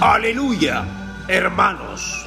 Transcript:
Aleluya, hermanos.